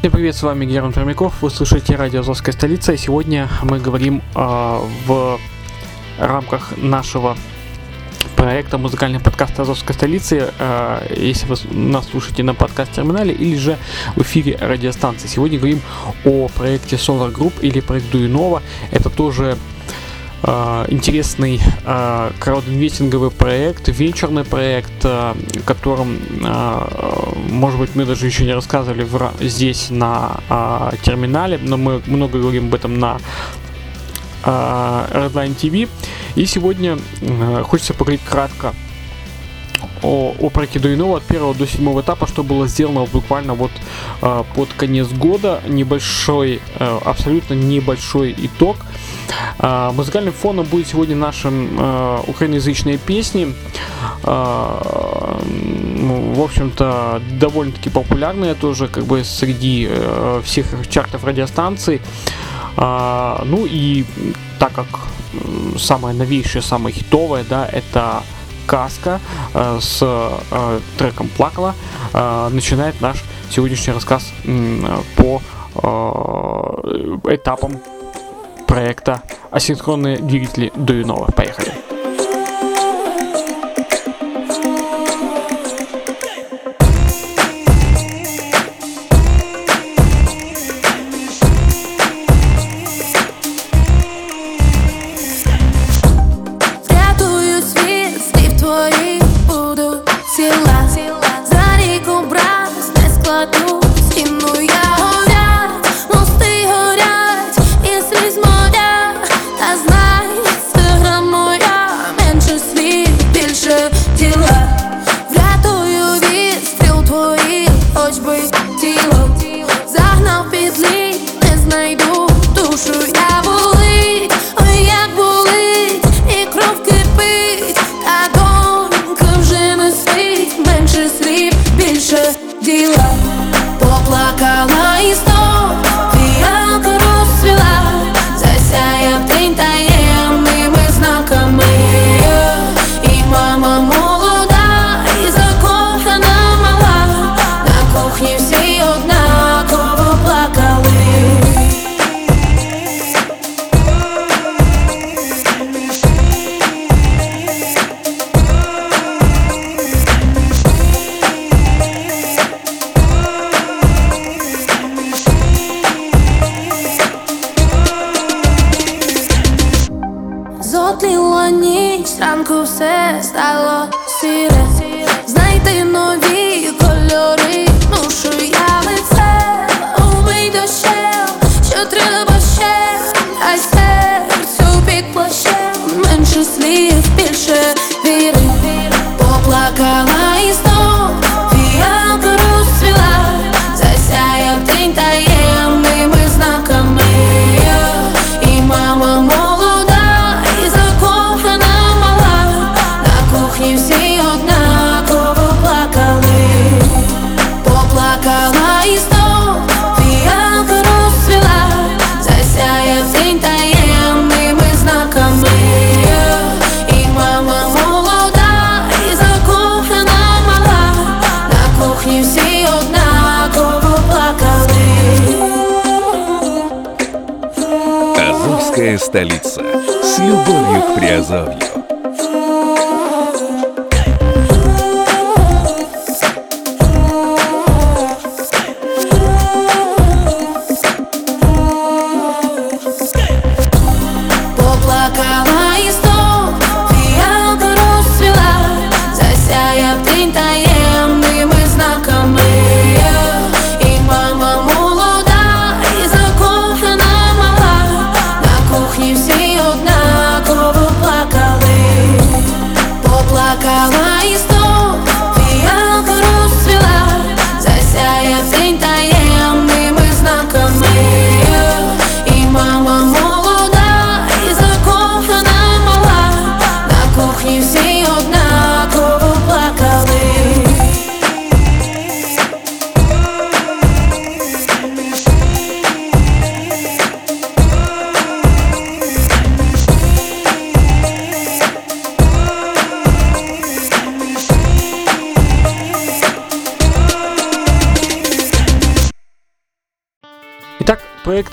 Всем привет, с вами Герман Пермяков, вы слушаете радио «Азовская столица», и сегодня мы говорим а, в рамках нашего проекта музыкальный подкаст Азовской столицы, а, если вы нас слушаете на подкаст-терминале или же в эфире радиостанции. Сегодня говорим о проекте Solar Group или проект Дуинова. Это тоже интересный а, краудинвестинговый проект, венчурный проект, а, которым, а, может быть, мы даже еще не рассказывали здесь на а, терминале, но мы много говорим об этом на а, Redline TV. И сегодня а, хочется поговорить кратко о, о проекте Дуинова от первого до седьмого этапа, что было сделано буквально вот а, под конец года. Небольшой, а, абсолютно небольшой итог. А, музыкальным фоном будет сегодня нашим а, украиноязычные песни. Ну, в общем-то, довольно-таки популярные тоже, как бы среди э, всех чартов радиостанций. А, ну и так как самое новейшее, самое хитовое, да, это Каска э, с э, треком Плакала э, начинает наш сегодняшний рассказ по этапам проекта асинхронные двигатели Дуинова. Поехали. Столица. С любовью к Приазовью.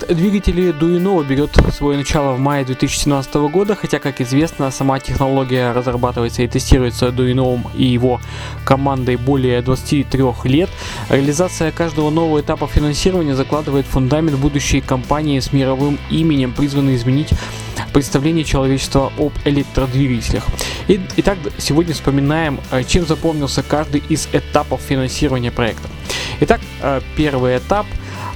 Проект двигателей Duino берет свое начало в мае 2017 года, хотя, как известно, сама технология разрабатывается и тестируется Duino и его командой более 23 лет. Реализация каждого нового этапа финансирования закладывает фундамент будущей компании с мировым именем, призванной изменить представление человечества об электродвигателях. Итак, сегодня вспоминаем, э, чем запомнился каждый из этапов финансирования проекта. Итак, э, первый этап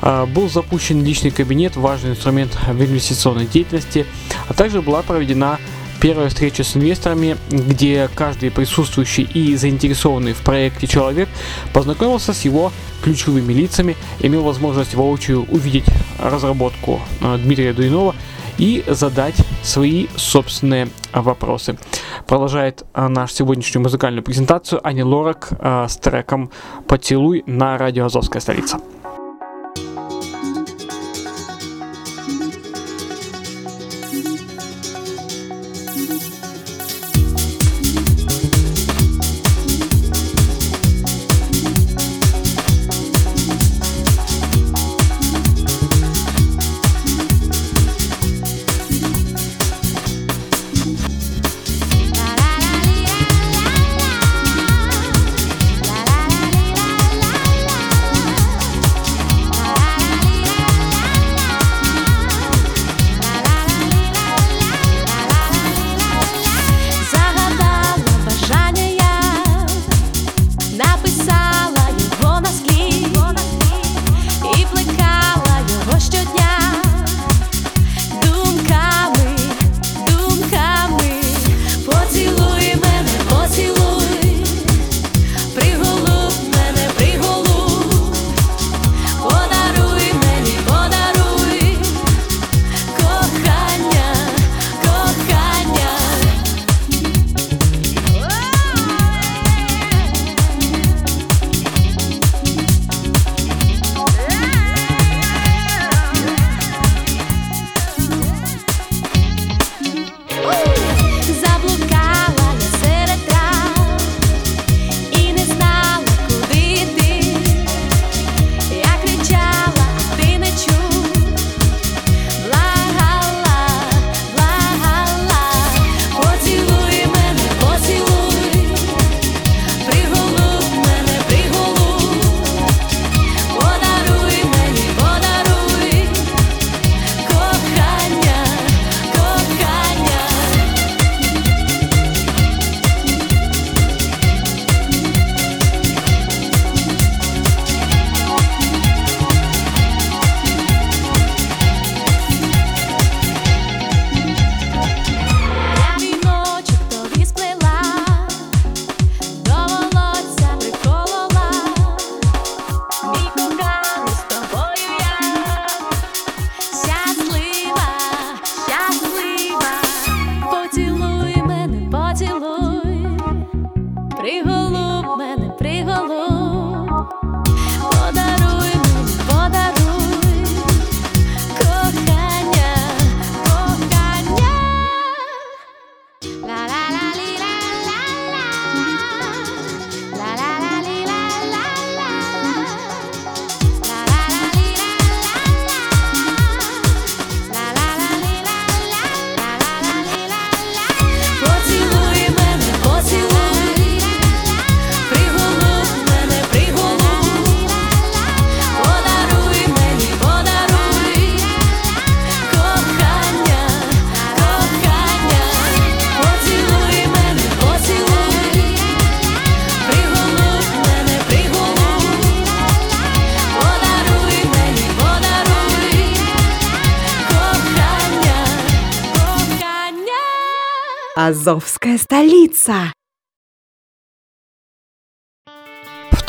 был запущен личный кабинет, важный инструмент в инвестиционной деятельности, а также была проведена первая встреча с инвесторами, где каждый присутствующий и заинтересованный в проекте человек познакомился с его ключевыми лицами, имел возможность воочию увидеть разработку Дмитрия Дуинова и задать свои собственные вопросы. Продолжает а, нашу сегодняшнюю музыкальную презентацию Ани Лорак а, с треком «Поцелуй» на радио «Азовская столица». Азовская столица.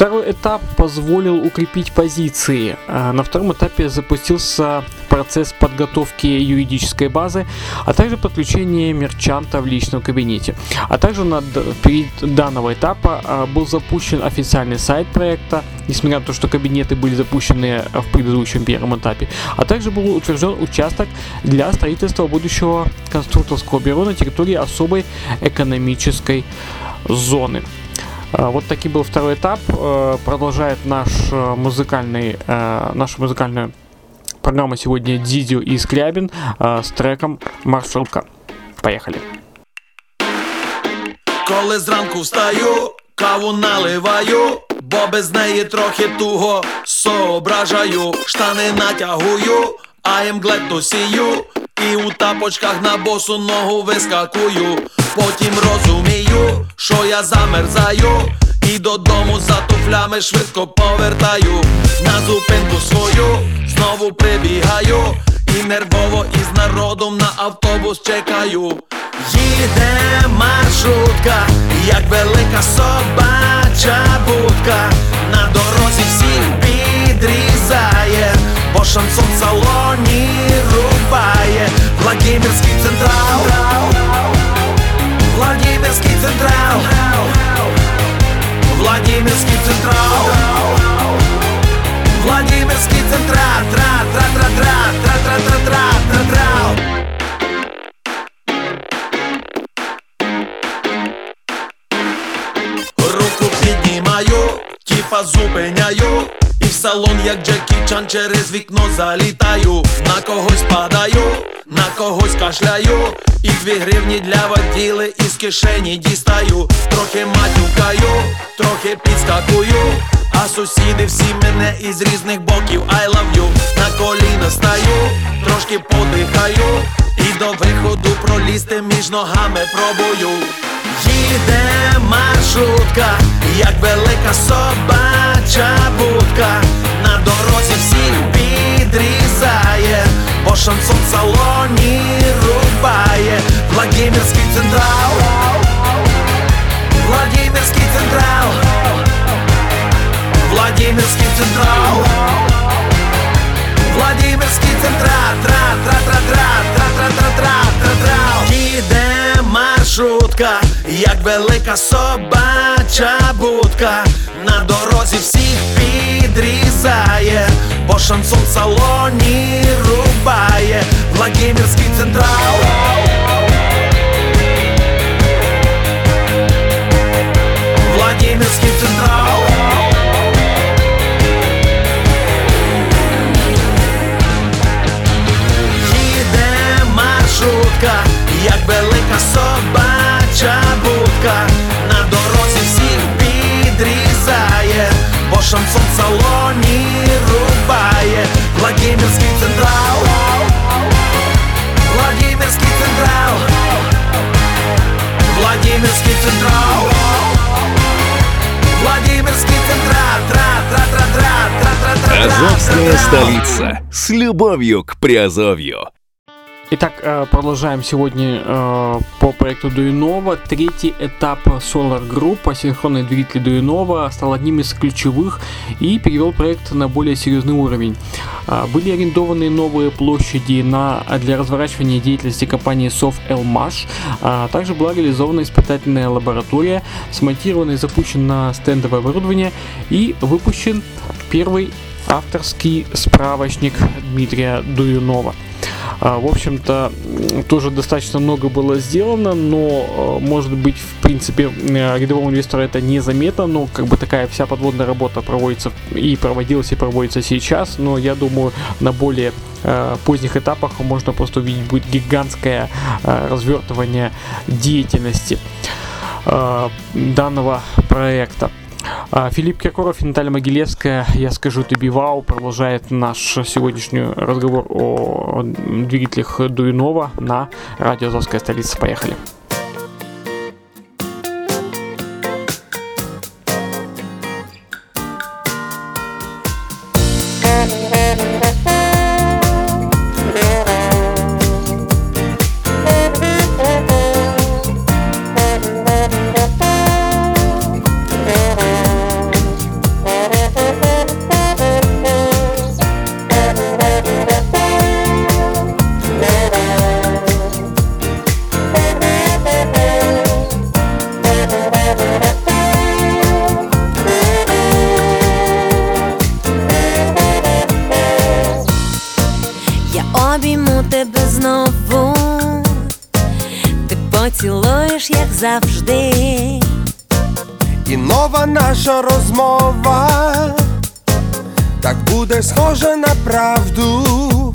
Второй этап позволил укрепить позиции. А на втором этапе запустился процесс подготовки юридической базы, а также подключение мерчанта в личном кабинете. А также на, данного этапа а, был запущен официальный сайт проекта, несмотря на то, что кабинеты были запущены в предыдущем первом этапе. А также был утвержден участок для строительства будущего конструкторского бюро на территории особой экономической зоны. А, вот таки был второй этап. Э, продолжает наш э, музыкальный, э, нашу музыкальную Программа сегодня Дидио и Скрябин с треком «Маршрутка». Поехали. Коли зранку встаю, каву наливаю, бо без неї трохи туго соображаю, штани натягую, а емглету сію, і у тапочках на босу ногу вискакую. Потім розумію, що я замерзаю, і додому за туфлями швидко повертаю. На зупинку свою знову прибігаю, і нервово із народом на автобус чекаю. Їде маршрутка, як велика собача будка, на дорозі всіх підрізає, бо шансон салоні рубає, Владимирський централ, Владимирський централ, Владимирський централ, Владимирський централ, тра тра тра тра тра тра тра тра тра тра Руку піднімаю, тіпа зупиняю, і в салон, як Джекі Чан, через вікно залітаю, на когось падаю, на когось кашляю, і дві гривні для воділи із кишені дістаю, трохи матюкаю, трохи підскакую, а сусіди всі мене із різних боків. I love you. На коліна стаю, трошки подихаю, і до виходу пролізти між ногами пробую. Їде маршрутка, як велика собача будка, на дорозі всіх підрізає, бо шансон салоні рубає, Владимирський централ, Владимирський централ, Владимирський централ, Владимирський централ, тра тра тра тра тра тра тра тра тра маршрутка, як велика собача будка, на дорозі всіх підрізає, бо шансон в салоні рубає, Владимирський централ. Владимирський централ. Їде маршрутка, як велика собача будка, на дорозі всіх підрізає, бо шансон в салоні рубає, Владимирський централ, Владимирський централ, Владимирський централ, Владимирський централ, тра тра тра тра тра тра тра Азовская столица. С любовью к Приазовью. Итак, э, продолжаем сегодня э, по проекту Дуинова. Третий этап Solar Group, асинхронный двигатель Дуинова, стал одним из ключевых и перевел проект на более серьезный уровень. А, Были арендованы новые площади на, для разворачивания деятельности компании SoftLMash. А Также была реализована испытательная лаборатория, смонтировано и запущено стендовое оборудование и выпущен первый авторский справочник Дмитрия Дуюнова. А, В общем-то, тоже достаточно много было сделано, но, э, может быть, в принципе, э, рядовому инвестору это незаметно, но как бы такая вся подводная работа проводится и проводилась, и проводится сейчас, но я думаю, на более поздних этапах можно просто увидеть будет гигантское развертывание деятельности данного проекта. А, Филипп Киркоров и Наталья Могилевская, я скажу тебе вау, продолжает наш сегодняшний разговор о двигателях Дуинова на радио Азовская столица. Поехали. Поцілуєш, як завжди. І нова наша розмова так буде схоже на правду.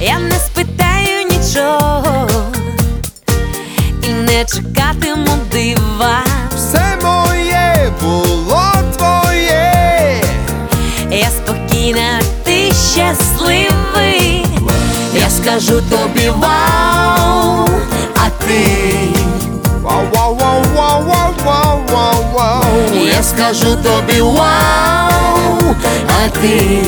Я не спитаю нічого і не чекатиму дива. Все моє було твоє. Я спокійна, ти щасливий. Я скажу тобі вау, а ти Вау, вау, вау, вау, вау, вау, вау, вау. я скажу тобі вау, а ти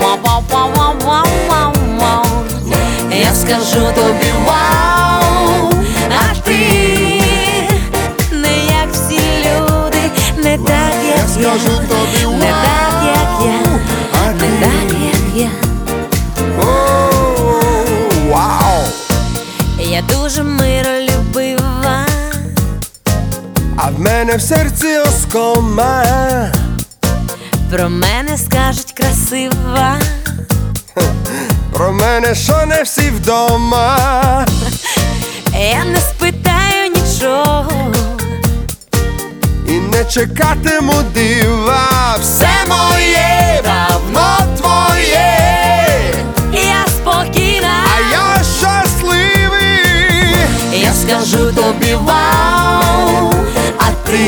вау, вау, вау, вау, вау, вау, вау. Я скажу тобі вау, а ти не як всі люди, не так, як я, Скажу тобі не так, як я, а не ти так, як я. Я дуже миролюбива, А в мене в серці оскома. про мене скажуть красива. Про мене що не всі вдома. Я не спитаю нічого, І не чекатиму дива. Все моє давно твоє. скажу тобі вау, а ти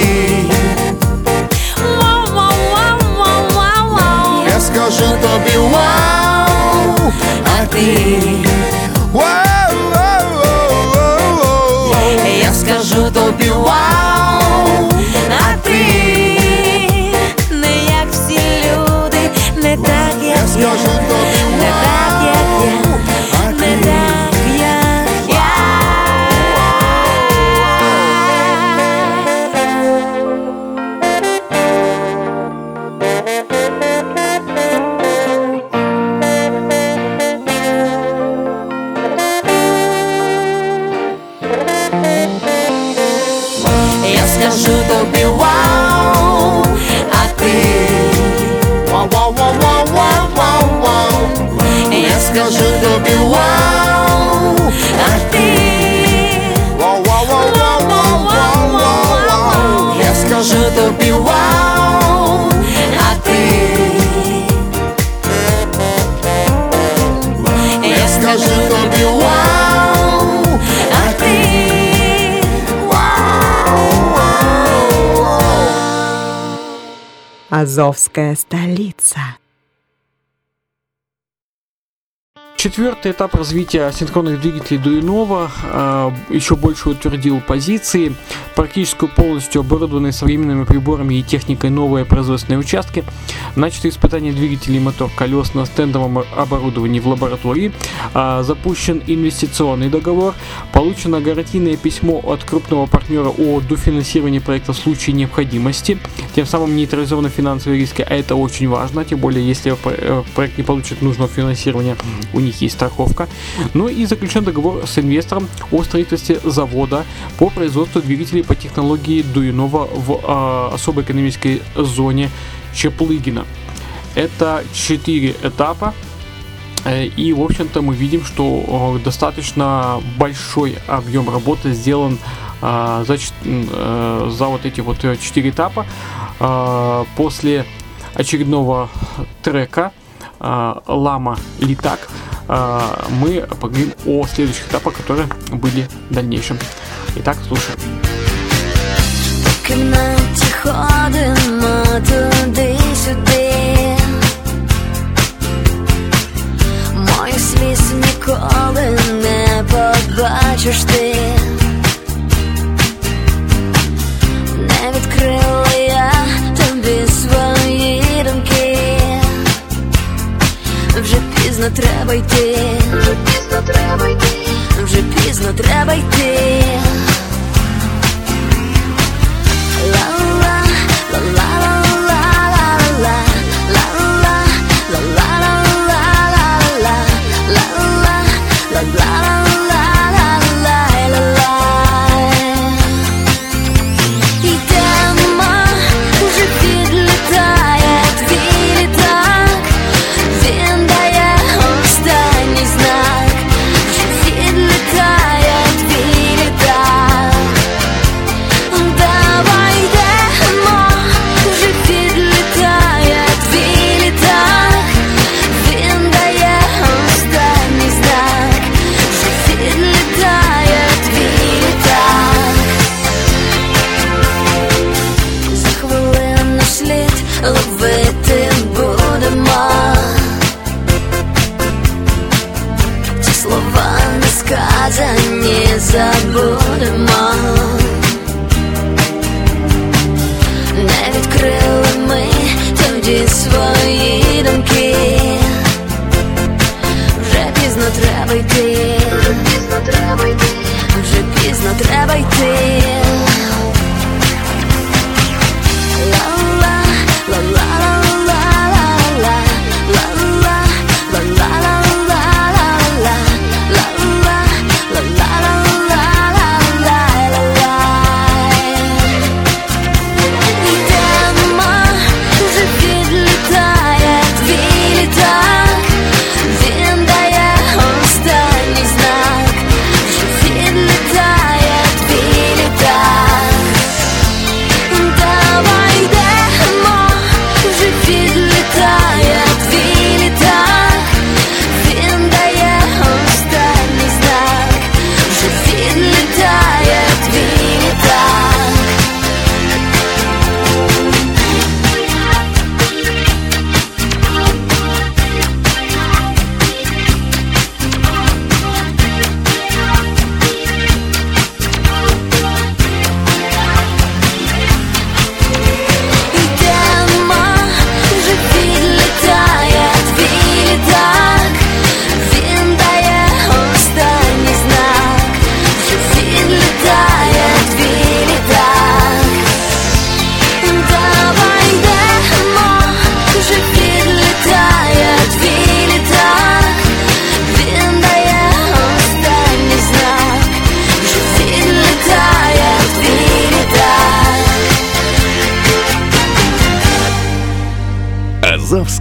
вау, вау, вау, вау, вау, вау. Я скажу тобі вау, а ти вау, вау, вау, вау, вау. я скажу тобі вау, а ти не як всі люди, не так, як Я скажу тобі не так, як я, а не ти так, Азовская столица. Четвертый этап развития синхронных двигателей Дуинова э, еще больше утвердил позиции. Практически полностью оборудованные современными приборами и техникой новые производственные участки. Начаты испытания двигателей и мотор колес на стендовом оборудовании в лаборатории. А, запущен инвестиционный договор. Получено гарантийное письмо от крупного партнера о дофинансировании проекта в случае необходимости. Тем самым нейтрализованы финансовые риски, а это очень важно, тем более если э, проект не получит нужного финансирования, у них есть страховка. Ну и заключен договор с инвестором о строительстве завода по производству двигателей по технологии Дуинова в а, особой экономической зоне Чеплыгина. Это четыре этапа. Э, И, в общем-то, мы видим, что э, достаточно большой объем работы сделан а, за, э, за вот эти вот э, четыре этапа. А, После очередного трека Лама Литак мы поговорим о следующих этапах, которые были в дальнейшем. Итак, слушаем. В кімнаті ходимо туди-сюди. Мою сліз ніколи не побачиш ти. пізно треба йти. Вже пізно треба йти. Вже пізно треба йти. Йдемо,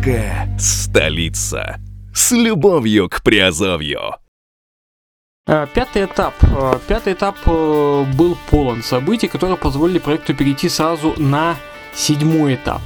Азовская столица. С любовью к Приазовью. Э, Пятый этап. Э, Пятый этап э, был полон событий, которые позволили проекту перейти сразу на седьмой этап.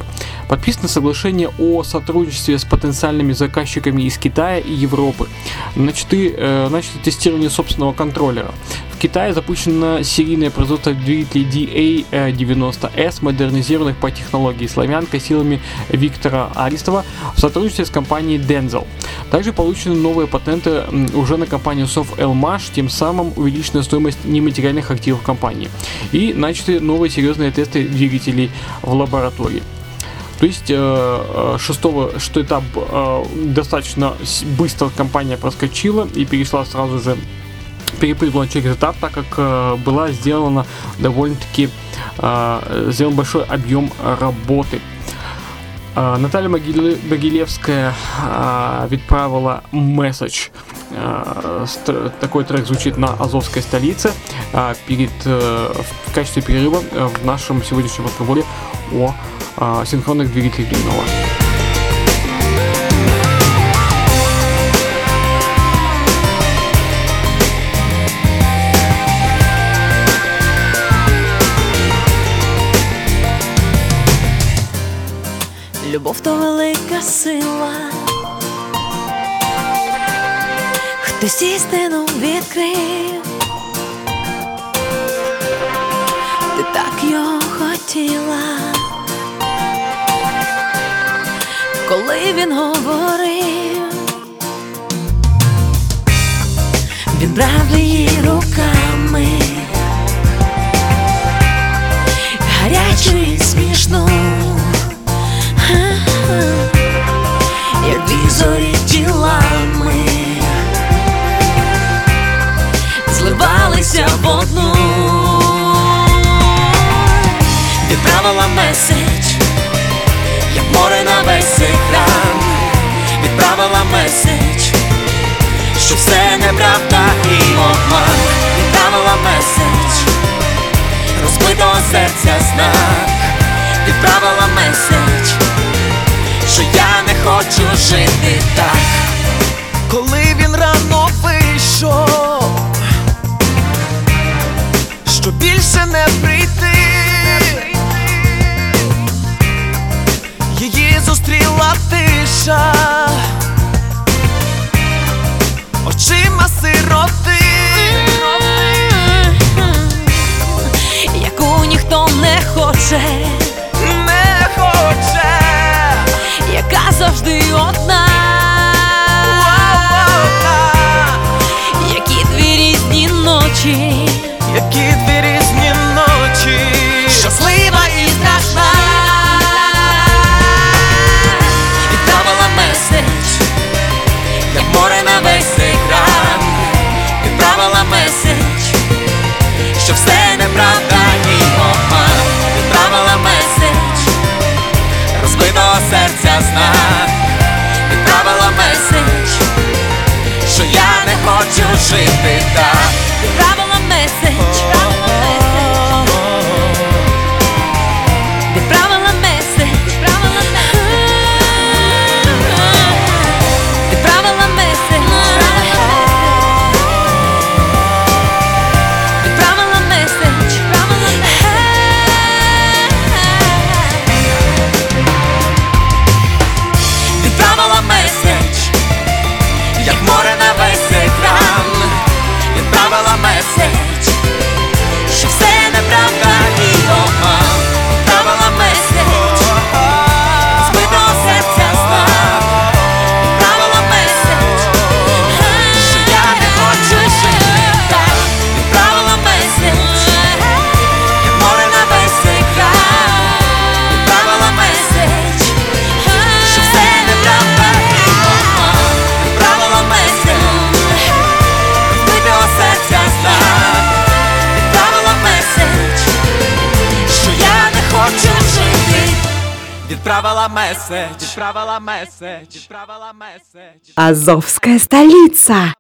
Подписано соглашение о сотрудничестве с потенциальными заказчиками из Китая и Европы. Начаты, э, начато тестирование собственного контроллера. В Китае запущено серийное производство двигателей DA90S, модернизированных по технологии «Славянка» силами Виктора Аристова в сотрудничестве с компанией Denzel. Также получены новые патенты уже на компанию SoftLMash, тем самым увеличена стоимость нематериальных активов компании. И начаты новые серьезные тесты двигателей в лаборатории. То есть э, э, шестого, шестой этап э, достаточно быстро компания проскочила и перешла сразу же перепрыгнула через этап, так как э, была сделана довольно-таки э, сделан большой объем работы. Э, Наталья Могиле- Могилевская э, відправила месседж. Э, Такой трек звучит на Азовской столице э, перед, э, в качестве перерыва э, в нашем сегодняшнем разговоре о синхронных двигателях длинного. Любов то велика сила. Хтось істину відкрив. Ти так його хотіла. Коли він говорив, він брав її руками. Гарячу і смішну. як дві зорі тілами. Зливалися в одну, відправила меседж, море на весь екран, відправила меседж, що все неправда і обман, відправила меседж, розбитого серця знак, відправила меседж що я не хочу жити так. Коли він рано вийшов, що більше не прийти, її що я не хочу жити так Азовская столица.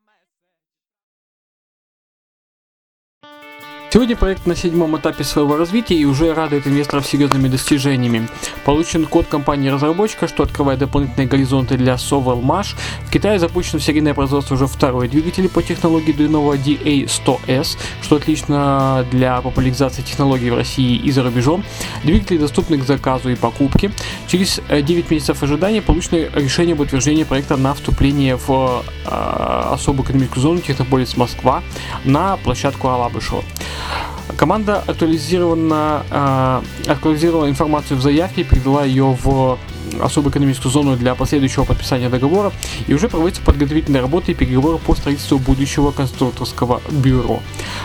Сегодня проект на седьмом этапе своего развития и уже радует инвесторов серьезными достижениями. Получен код компании-разработчика, что открывает дополнительные горизонты для Sovel Mash. В Китае запущено серийное производство уже второй двигатель по технологии Дуинова DA100S, что отлично для популяризации технологий в России и за рубежом. Двигатели доступны к заказу и покупке. Через э, 9 месяцев ожидания получено решение об утверждении проекта на вступление в э, особую экономическую зону Технополис Москва на площадку Алабышева. Команда актуализирована, э, актуализировала информацию в заявке и передала ее в особую экономическую зону для последующего подписания договора и уже проводятся подготовительные работы и переговоры по строительству будущего конструкторского бюро.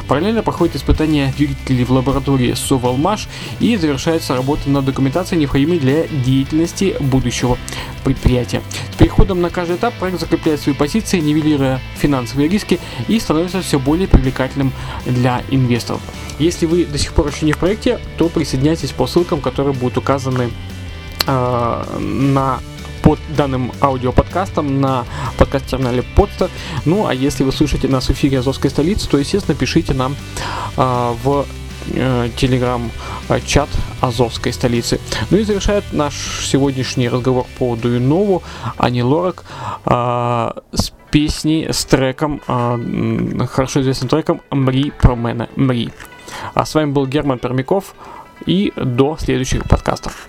Параллельно проходит испытание двигателей в лаборатории Совалмаш и завершается работа над документацией, необходимой для деятельности будущего предприятия. С переходом на каждый этап проект закрепляет свои позиции, нивелируя финансовые риски и становится все более привлекательным для инвесторов. Если вы до сих пор еще не в проекте, то присоединяйтесь по ссылкам, которые будут указаны на под данным аудиоподкастом на подкаст-терминале Podster. Ну, а если вы слушаете нас в эфире Азовской столицы, то, естественно, пишите нам э, в телеграм-чат Азовской столицы. Ну и завершает наш сегодняшний разговор по Дуинову Ани Лорак э, с песней, с треком, э, хорошо известным треком «Мри про мене, мри». А с вами был Герман Пермяков и до следующих подкастов.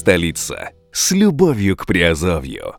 Столица. С любовью к Приазовью.